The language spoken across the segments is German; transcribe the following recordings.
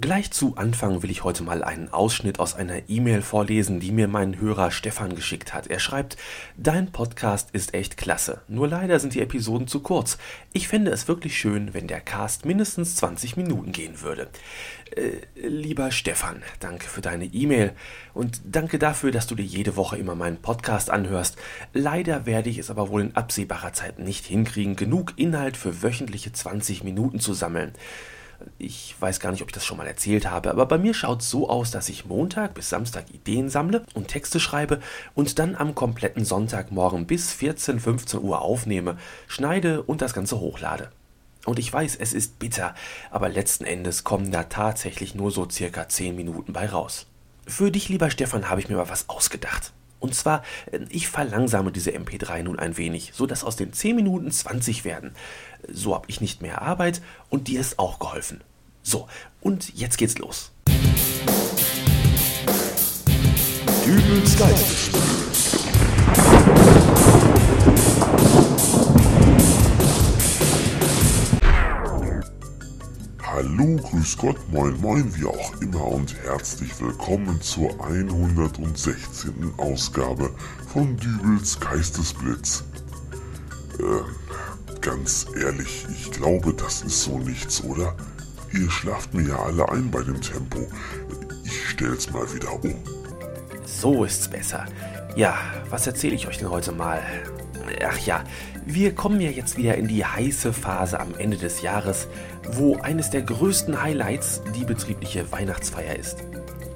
Gleich zu Anfang will ich heute mal einen Ausschnitt aus einer E-Mail vorlesen, die mir mein Hörer Stefan geschickt hat. Er schreibt, Dein Podcast ist echt klasse, nur leider sind die Episoden zu kurz. Ich fände es wirklich schön, wenn der Cast mindestens 20 Minuten gehen würde. Äh, lieber Stefan, danke für deine E-Mail und danke dafür, dass du dir jede Woche immer meinen Podcast anhörst. Leider werde ich es aber wohl in absehbarer Zeit nicht hinkriegen, genug Inhalt für wöchentliche 20 Minuten zu sammeln. Ich weiß gar nicht, ob ich das schon mal erzählt habe, aber bei mir schaut es so aus, dass ich Montag bis Samstag Ideen sammle und Texte schreibe und dann am kompletten Sonntagmorgen bis 14, 15 Uhr aufnehme, schneide und das Ganze hochlade. Und ich weiß, es ist bitter, aber letzten Endes kommen da tatsächlich nur so circa 10 Minuten bei raus. Für dich, lieber Stefan, habe ich mir mal was ausgedacht. Und zwar, äh, ich verlangsame diese MP3 nun ein wenig, so dass aus den 10 Minuten 20 werden. So habe ich nicht mehr Arbeit und dir ist auch geholfen. So, und jetzt geht's los. Dübels. Hallo, grüß Gott, moin moin, wie auch immer und herzlich willkommen zur 116. Ausgabe von Dübels Geistesblitz. Äh, ganz ehrlich, ich glaube, das ist so nichts, oder? Ihr schlaft mir ja alle ein bei dem Tempo. Ich stell's mal wieder um. So ist's besser. Ja, was erzähle ich euch denn heute mal? Ach ja, wir kommen ja jetzt wieder in die heiße Phase am Ende des Jahres, wo eines der größten Highlights die betriebliche Weihnachtsfeier ist.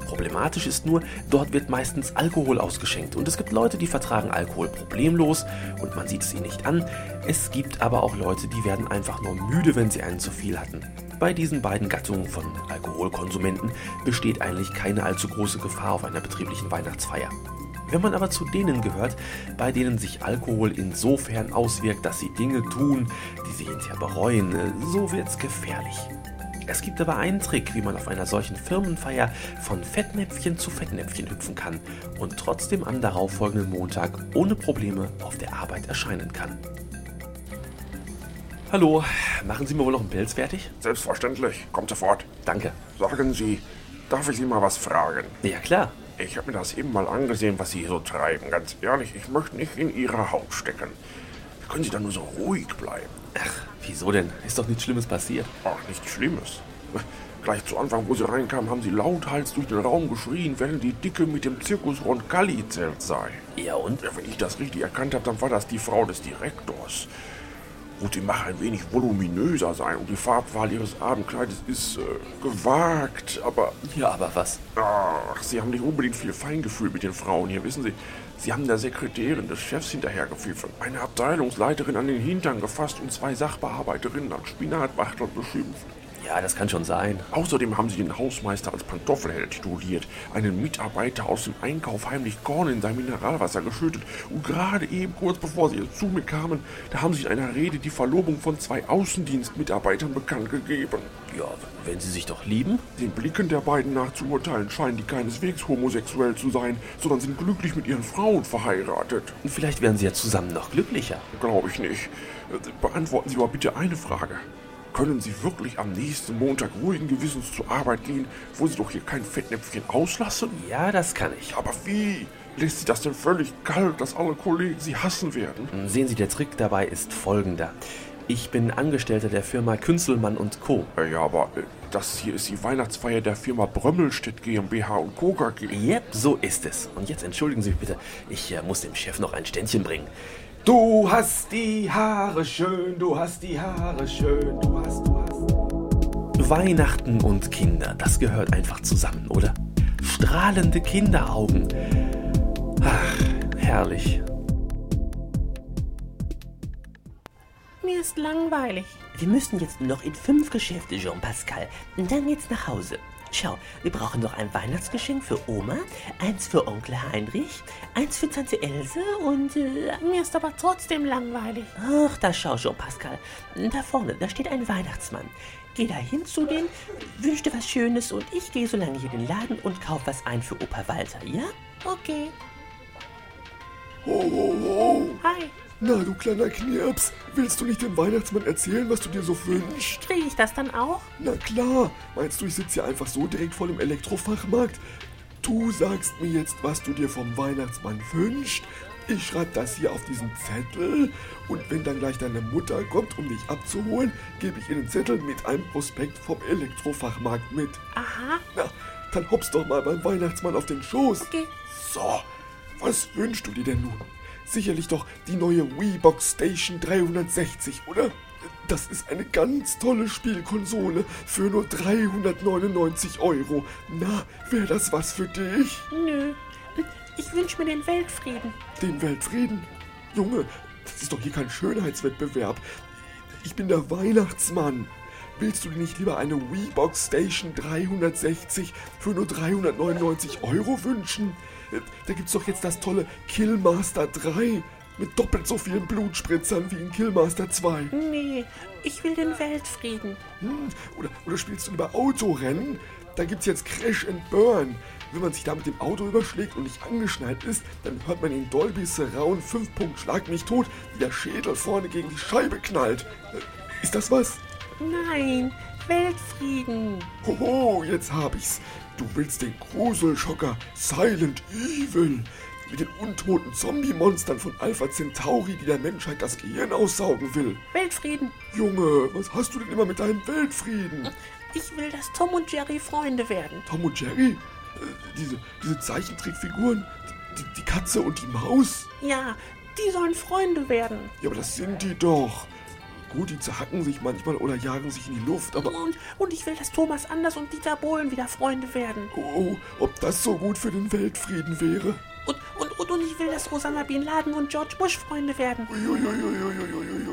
Problematisch ist nur, dort wird meistens Alkohol ausgeschenkt und es gibt Leute, die vertragen Alkohol problemlos und man sieht es ihnen nicht an. Es gibt aber auch Leute, die werden einfach nur müde, wenn sie einen zu viel hatten. Bei diesen beiden Gattungen von Alkoholkonsumenten besteht eigentlich keine allzu große Gefahr auf einer betrieblichen Weihnachtsfeier. Wenn man aber zu denen gehört, bei denen sich Alkohol insofern auswirkt, dass sie Dinge tun, die sie hinterher bereuen, so wird's gefährlich. Es gibt aber einen Trick, wie man auf einer solchen Firmenfeier von Fettnäpfchen zu Fettnäpfchen hüpfen kann und trotzdem am darauffolgenden Montag ohne Probleme auf der Arbeit erscheinen kann. Hallo, machen Sie mir wohl noch einen Pilz fertig? Selbstverständlich. Kommt sofort. Danke. Sagen Sie, darf ich Sie mal was fragen? Ja klar. Ich habe mir das eben mal angesehen, was Sie hier so treiben. Ganz ehrlich, ich möchte nicht in Ihre Haut stecken. Wie können Sie da nur so ruhig bleiben? Ach, wieso denn? Ist doch nichts Schlimmes passiert. Ach, nichts Schlimmes. Gleich zu Anfang, wo Sie reinkamen, haben Sie lauthals durch den Raum geschrien, während die Dicke mit dem Zirkus Roncalli-Zelt sei. Ja und? Ja, wenn ich das richtig erkannt habe, dann war das die Frau des Direktors. Gut, sie mag ein wenig voluminöser sein und die Farbwahl ihres Abendkleides ist äh, gewagt, aber Ja, aber was? Ach, Sie haben nicht unbedingt viel Feingefühl mit den Frauen hier, wissen Sie. Sie haben der Sekretärin des Chefs hinterhergepfiffen, eine Abteilungsleiterin an den Hintern gefasst und zwei Sachbearbeiterinnen als Spinatwachteln beschimpft. Ja, das kann schon sein. Außerdem haben sie den Hausmeister als Pantoffelheld tituliert, einen Mitarbeiter aus dem Einkauf heimlich Korn in sein Mineralwasser geschüttet und gerade eben, kurz bevor sie zu mir kamen, da haben sie in einer Rede die Verlobung von zwei Außendienstmitarbeitern bekannt gegeben. Ja, wenn sie sich doch lieben? Den Blicken der beiden nach zu urteilen scheinen die keineswegs homosexuell zu sein, sondern sind glücklich mit ihren Frauen verheiratet. Und vielleicht werden sie ja zusammen noch glücklicher. Glaube ich nicht. Beantworten Sie aber bitte eine Frage. Können Sie wirklich am nächsten Montag ruhigen Gewissens zur Arbeit gehen, wo Sie doch hier kein Fettnäpfchen auslassen? Ja, das kann ich. Aber wie? Lässt Sie das denn völlig kalt, dass alle Kollegen Sie hassen werden? Sehen Sie, der Trick dabei ist folgender. Ich bin Angestellter der Firma Künzelmann und Co. Äh, Ja, aber äh, das hier ist die Weihnachtsfeier der Firma Brömmelstedt GmbH und Co. KG. Yep, so ist es. Und jetzt entschuldigen Sie mich bitte, ich äh, muss dem Chef noch ein Ständchen bringen. Du hast die Haare schön, du hast die Haare schön, du hast, du hast. Weihnachten und Kinder, das gehört einfach zusammen, oder? Strahlende Kinderaugen. Ach, herrlich. Mir ist langweilig. Wir müssen jetzt nur noch in fünf Geschäfte, Jean-Pascal. Und dann jetzt nach Hause. Schau, wir brauchen noch ein Weihnachtsgeschenk für Oma, eins für Onkel Heinrich, eins für Tante Else und... Äh, Mir ist aber trotzdem langweilig. ach, da schau, Jean-Pascal. Da vorne, da steht ein Weihnachtsmann. Geh da hin zu den, wünsch dir was Schönes und ich gehe so lange hier in den Laden und kauf was ein für Opa Walter, ja? Okay. Ho, ho, ho. Hi. Na, du kleiner Knirps, willst du nicht dem Weihnachtsmann erzählen, was du dir so wünschst? Kriege ich das dann auch? Na klar, meinst du, ich sitze hier einfach so direkt vor dem Elektrofachmarkt? Du sagst mir jetzt, was du dir vom Weihnachtsmann wünschst. Ich schreibe das hier auf diesen Zettel und wenn dann gleich deine Mutter kommt, um dich abzuholen, gebe ich ihr den Zettel mit einem Prospekt vom Elektrofachmarkt mit. Aha. Na, dann hoppst doch mal beim Weihnachtsmann auf den Schoß. Okay. So, was wünschst du dir denn nun? Sicherlich doch die neue Wii-Box Station 360, oder? Das ist eine ganz tolle Spielkonsole für nur 399 Euro. Na, wäre das was für dich? Nö. Ich wünsche mir den Weltfrieden. Den Weltfrieden? Junge, das ist doch hier kein Schönheitswettbewerb. Ich bin der Weihnachtsmann. Willst du dir nicht lieber eine Wii-Box Station 360 für nur 399 Euro wünschen? Da gibt's doch jetzt das tolle Killmaster 3 mit doppelt so vielen Blutspritzern wie in Killmaster 2. Nee, ich will den Weltfrieden. Hm, oder, oder spielst du lieber Autorennen? Da gibt's jetzt Crash and Burn. Wenn man sich da mit dem Auto überschlägt und nicht angeschnallt ist, dann hört man in Dolby Surround 5 Punkt Schlag mich tot, wie der Schädel vorne gegen die Scheibe knallt. Äh, Ist das was? Nein, Weltfrieden. Hoho, jetzt hab ich's. Du willst den Gruselschocker Silent Evil mit den untoten Zombie-Monstern von Alpha Centauri, die der Menschheit das Gehirn aussaugen will. Weltfrieden. Junge, was hast du denn immer mit deinem Weltfrieden? Ich will, dass Tom und Jerry Freunde werden. Tom und Jerry? Äh, diese, diese Zeichentrickfiguren? Die, die Katze und die Maus? Ja, die sollen Freunde werden. Ja, aber das sind die doch. Gut, die zerhacken sich manchmal oder jagen sich in die Luft, aber Und, und ich will, dass Thomas Anders und Dieter Bohlen wieder Freunde werden. oh, ob das so gut für den Weltfrieden wäre? Und, und, und, und ich will, dass Osama Bin Laden und George Bush Freunde werden. Uiuiuiuiuiuiuiui.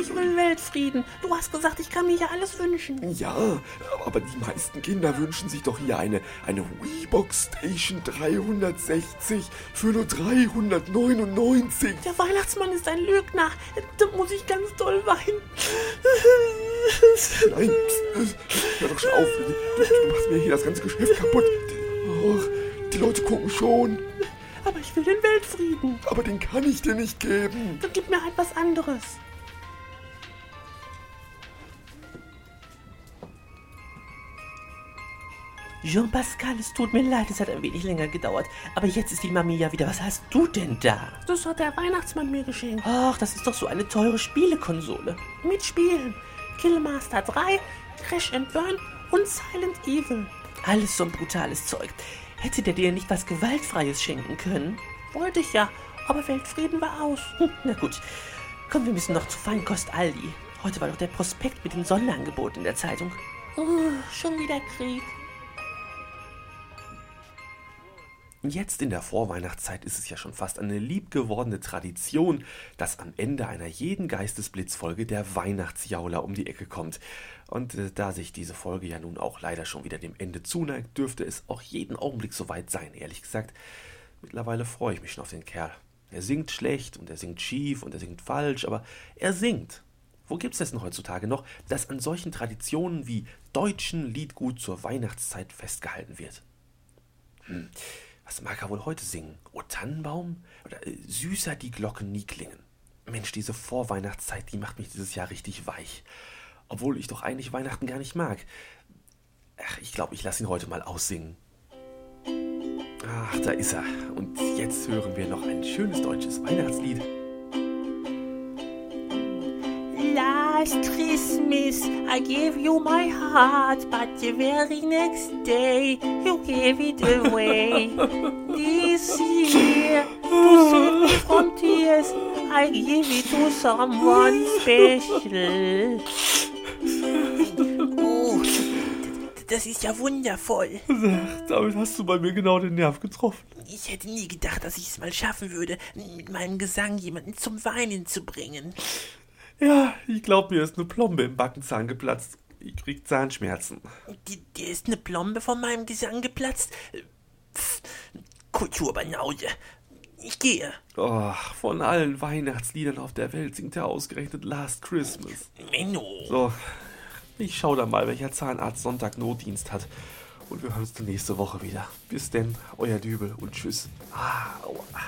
Ich will Weltfrieden. Du hast gesagt, ich kann mir ja alles wünschen. Ja, aber die meisten Kinder wünschen sich doch hier eine, eine Wii-Box Station 360 für nur 399. Der Weihnachtsmann ist ein Lügner. Da muss ich ganz doll weinen. Nein, hör doch schon auf. Du, du machst mir hier das ganze Geschäft kaputt. Och, die Leute gucken schon. Aber ich will den Weltfrieden. Aber den kann ich dir nicht geben. Dann gib mir halt was anderes. Jean-Pascal, es tut mir leid, es hat ein wenig länger gedauert. Aber jetzt ist die Mami ja wieder. Was hast du denn da? Das hat der Weihnachtsmann mir geschenkt. Ach, das ist doch so eine teure Spielekonsole. Mit Spielen. Killmaster 3, Crash and Burn und Silent Evil. Alles so ein brutales Zeug. Hätte der dir nicht was Gewaltfreies schenken können? Wollte ich ja, aber Weltfrieden war aus. Hm, na gut. Komm, wir müssen noch zu Feinkost Aldi. Heute war doch der Prospekt mit den Sonderangeboten in der Zeitung. Oh, schon wieder Krieg. Jetzt in der Vorweihnachtszeit ist es ja schon fast eine liebgewordene Tradition, dass am Ende einer jeden Geistesblitzfolge der Weihnachtsjauler um die Ecke kommt. Und äh, da sich diese Folge ja nun auch leider schon wieder dem Ende zuneigt, dürfte es auch jeden Augenblick soweit sein, ehrlich gesagt. Mittlerweile freue ich mich schon auf den Kerl. Er singt schlecht und er singt schief und er singt falsch, aber er singt. Wo gibt's das denn heutzutage noch, dass an solchen Traditionen wie deutschen Liedgut zur Weihnachtszeit festgehalten wird? Hm. Was mag er wohl heute singen? O Tannenbaum? Oder äh, süßer die Glocken nie klingen? Mensch, diese Vorweihnachtszeit, die macht mich dieses Jahr richtig weich. Obwohl ich doch eigentlich Weihnachten gar nicht mag. Ach, ich glaube, ich lasse ihn heute mal aussingen. Ach, da ist er. Und jetzt hören wir noch ein schönes deutsches Weihnachtslied. Last Christmas I gave you my heart, but the very next day you gave it away. This year, to save me from tears, I give it to someone special. Oh, das ist ja wundervoll. Damit hast du bei mir genau den Nerv getroffen. Ich hätte nie gedacht, dass ich es mal schaffen würde, mit meinem Gesang jemanden zum Weinen zu bringen. Ja, ich glaube, mir ist eine Plombe im Backenzahn geplatzt. Ich krieg Zahnschmerzen. Die, dir ist eine Plombe von meinem Gesang geplatzt? Pff, Kulturbanause. Ich gehe. Oh, von allen Weihnachtsliedern auf der Welt singt er ausgerechnet Last Christmas. Menno. So, ich schau dann mal, welcher Zahnarzt Sonntag Notdienst hat. Und wir hören uns dann nächste Woche wieder. Bis denn, euer Dübel und tschüss. Ah, aua.